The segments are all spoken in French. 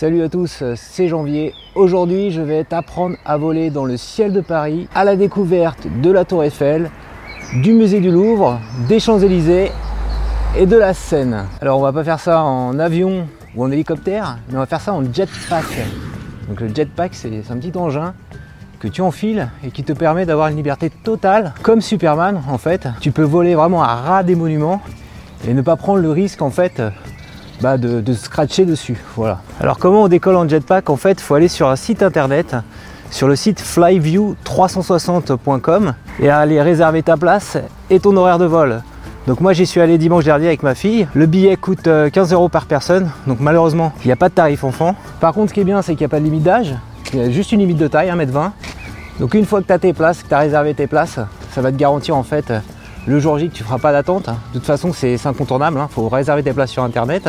Salut à tous, c'est Janvier. Aujourd'hui, je vais t'apprendre à voler dans le ciel de Paris à la découverte de la Tour Eiffel, du musée du Louvre, des Champs-Élysées et de la Seine. Alors, on va pas faire ça en avion ou en hélicoptère, mais on va faire ça en jetpack. Donc, le jetpack, c'est un petit engin que tu enfiles et qui te permet d'avoir une liberté totale, comme Superman en fait. Tu peux voler vraiment à ras des monuments et ne pas prendre le risque en fait bah, de, scratcher dessus. Voilà. Alors comment on décolle en jetpack? En fait, il faut aller sur un site internet, sur le site flyview360.com et aller réserver ta place et ton horaire de vol. Donc moi j'y suis allé dimanche dernier avec ma fille. Le billet coûte 15 euh, euros par personne. Donc malheureusement il n'y a pas de tarif enfant. Par contre ce qui est bien c'est qu'il n'y a pas de limite d'âge. Il y a juste une limite de taille, 1m20. Donc une fois que tu as tes places, que tu as réservé tes places, ça va te garantir en fait le jour J tu feras pas d'attente. De toute façon, c'est incontournable, il hein. faut réserver tes places sur internet.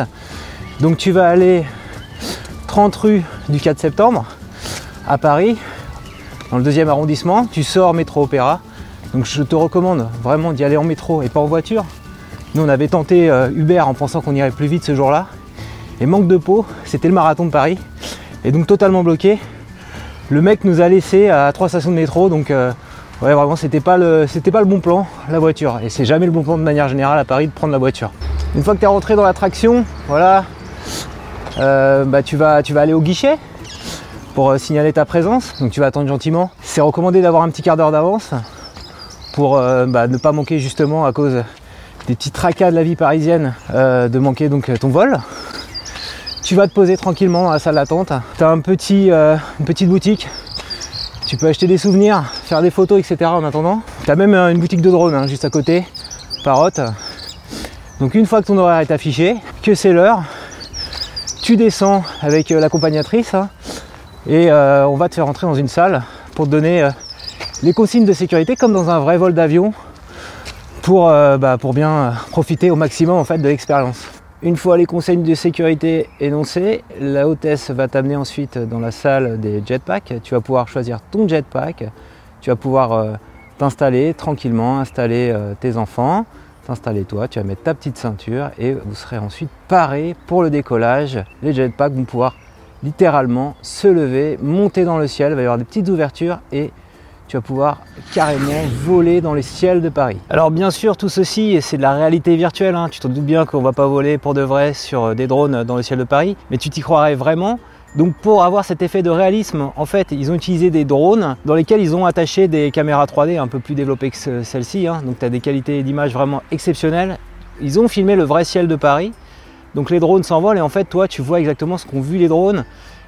Donc tu vas aller 30 rue du 4 septembre à Paris, dans le deuxième arrondissement, tu sors métro opéra. Donc je te recommande vraiment d'y aller en métro et pas en voiture. Nous on avait tenté euh, Uber en pensant qu'on irait plus vite ce jour-là. Et manque de peau, c'était le marathon de Paris. Et donc totalement bloqué. Le mec nous a laissé à trois stations de métro, donc euh, ouais vraiment c'était pas le c'était pas le bon plan la voiture et c'est jamais le bon plan de manière générale à Paris de prendre la voiture. Une fois que tu es rentré dans l'attraction, voilà, euh, bah, tu, vas, tu vas aller au guichet pour euh, signaler ta présence. Donc tu vas attendre gentiment. C'est recommandé d'avoir un petit quart d'heure d'avance pour euh, bah, ne pas manquer justement à cause des petits tracas de la vie parisienne de manquer donc ton vol. Tu vas te poser tranquillement dans la salle d'attente. Tu as un petit, une petite boutique tu peux acheter des souvenirs, faire des photos, etc. en attendant. Tu as même une boutique de drone hein, juste à côté, parotte. Donc une fois que ton horaire est affiché, que c'est l'heure, tu descends avec euh, l'accompagnatrice hein, et euh, on va te faire rentrer dans une salle pour te donner euh, les consignes de sécurité comme dans un vrai vol d'avion pour, bah, pour bien profiter au maximum en fait de l'expérience. Une fois les consignes de sécurité énoncées, la hôtesse va t'amener ensuite dans la salle des jetpacks. Tu vas pouvoir choisir ton jetpack, tu vas pouvoir t'installer tranquillement, installer tes enfants, t'installer toi, tu vas mettre ta petite ceinture et vous serez ensuite paré pour le décollage. Les jetpacks vont pouvoir littéralement se lever, monter dans le ciel, il va y avoir des petites ouvertures et tu vas pouvoir carrément voler dans les ciels de Paris. Alors bien sûr tout ceci c'est de la réalité virtuelle, hein. tu te doutes bien qu'on va pas voler pour de vrai sur des drones dans le ciel de Paris, mais tu t'y croirais vraiment donc pour avoir cet effet de réalisme, en fait, ils ont utilisé des drones dans lesquels ils ont attaché des caméras 3D un peu plus développées que celle-ci. Hein. Donc tu as des qualités d'image vraiment exceptionnelles. Ils ont filmé le vrai ciel de Paris. Donc les drones s'envolent et en fait, toi, tu vois exactement ce qu'ont vu les drones.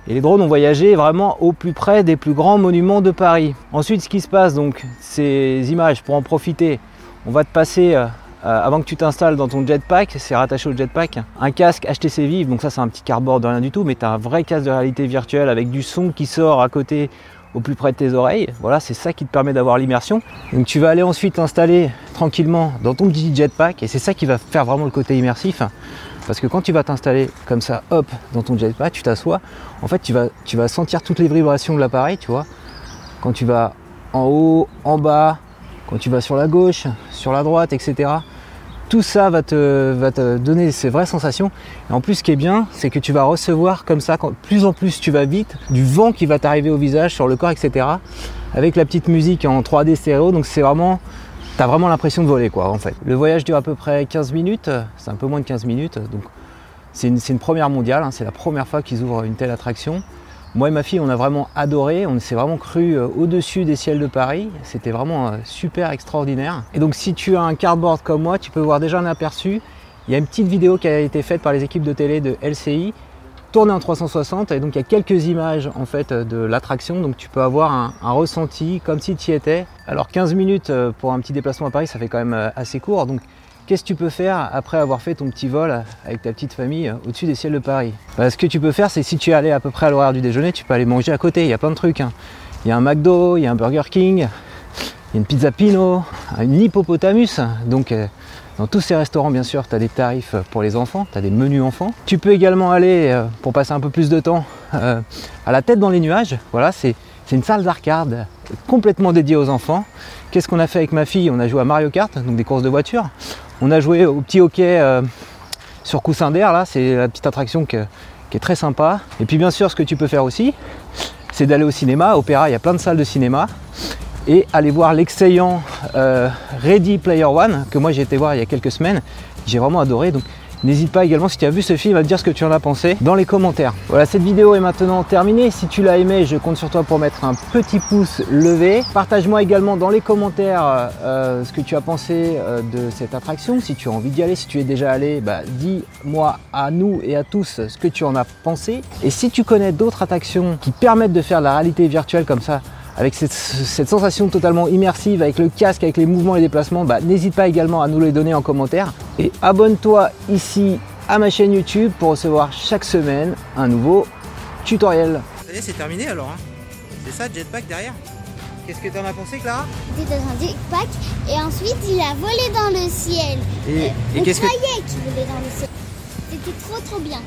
Et les drones ont voyagé vraiment au plus près des plus grands monuments de Paris. Ensuite, ce qui se passe, donc, ces images, pour en profiter, on va te passer euh, euh, avant que tu t'installes dans ton jetpack, c'est rattaché au jetpack, un casque HTC Vive, donc ça c'est un petit cardboard de rien du tout, mais tu un vrai casque de réalité virtuelle avec du son qui sort à côté au plus près de tes oreilles. Voilà, c'est ça qui te permet d'avoir l'immersion. Donc tu vas aller ensuite t'installer tranquillement dans ton petit jetpack et c'est ça qui va faire vraiment le côté immersif. Parce que quand tu vas t'installer comme ça, hop, dans ton jetpack, tu t'assois, en fait tu vas, tu vas sentir toutes les vibrations de l'appareil, tu vois. Quand tu vas en haut, en bas, quand tu vas sur la gauche, sur la droite, etc tout ça va te, donner ces vraies sensations. Et en plus, ce qui est bien, c'est que tu vas recevoir comme ça, quand plus en plus tu vas vite, du vent qui va t'arriver au visage, sur le corps, etc. Avec la petite musique en 3D stéréo. Donc c'est vraiment, t'as vraiment l'impression de voler quoi en fait. Le voyage dure à peu près 15 minutes, c'est un peu moins de 15 minutes. Donc c'est une, première mondiale, hein. c'est la première fois qu'ils ouvrent une telle attraction. Moi et ma fille, on a vraiment adoré, on s'est vraiment cru euh, au-dessus des ciels de Paris. C'était vraiment euh, super extraordinaire. Et donc si tu as un cardboard comme moi, tu peux voir déjà un aperçu. Il y a une petite vidéo qui a été faite par les équipes de télé de LCI, tournée en 360, et donc il y a quelques images en fait de l'attraction, donc tu peux avoir un, ressenti comme si tu y étais. Alors 15 minutes euh, pour un petit déplacement à Paris, ça fait quand même assez court, donc Qu'est-ce que tu peux faire après avoir fait ton petit vol avec ta petite famille au-dessus des ciels de Paris bah, Ce que tu peux faire, c'est si tu es allé à peu près à l'horaire du déjeuner, tu peux aller manger à côté. Il y a plein de trucs. Hein. Il y a un McDo, il y a un Burger King, il y a une pizza Pino, une hippopotamus. Donc, euh, dans tous ces restaurants, bien sûr, tu as des tarifs pour les enfants, tu as des menus enfants. Tu peux également aller, euh, pour passer un peu plus de temps, euh, à la tête dans les nuages. Voilà, c'est une salle d'arcade complètement dédiée aux enfants. Qu'est-ce qu'on a fait avec ma fille? On a joué à Mario Kart, donc des courses de voitures. On a joué au petit hockey euh, sur coussin d'air, là, c'est la petite attraction qui est très sympa. Et puis bien sûr, ce que tu peux faire aussi, c'est d'aller au cinéma. Opéra, il y a plein de salles de cinéma. Et aller voir l'excellent euh, Ready Player One, que moi j'ai été voir il y a quelques semaines. J'ai vraiment adoré. N'hésite pas également si tu as vu ce film à me dire ce que tu en as pensé dans les commentaires. Voilà, cette vidéo est maintenant terminée. Si tu l'as aimé, je compte sur toi pour mettre un petit pouce levé. Partage-moi également dans les commentaires euh, ce que tu as pensé euh, de cette attraction. Si tu as envie d'y aller, si tu es déjà allé, bah, dis-moi à nous et à tous ce que tu en as pensé. Et si tu connais d'autres attractions qui permettent de faire de la réalité virtuelle comme ça, avec cette, sensation totalement immersive, avec le casque, avec les mouvements et les déplacements, bah, n'hésite pas également à nous les donner en commentaire. Et abonne-toi ici à ma chaîne YouTube pour recevoir chaque semaine un nouveau tutoriel. Ça y est, c'est terminé alors. Hein. c'est ça, jetpack derrière Qu'est-ce que tu en as pensé, Clara? Il était dans un jetpack et ensuite il a volé dans le ciel. Et, et qu'est-ce que. qu'il volait dans le ciel. C'était trop trop bien.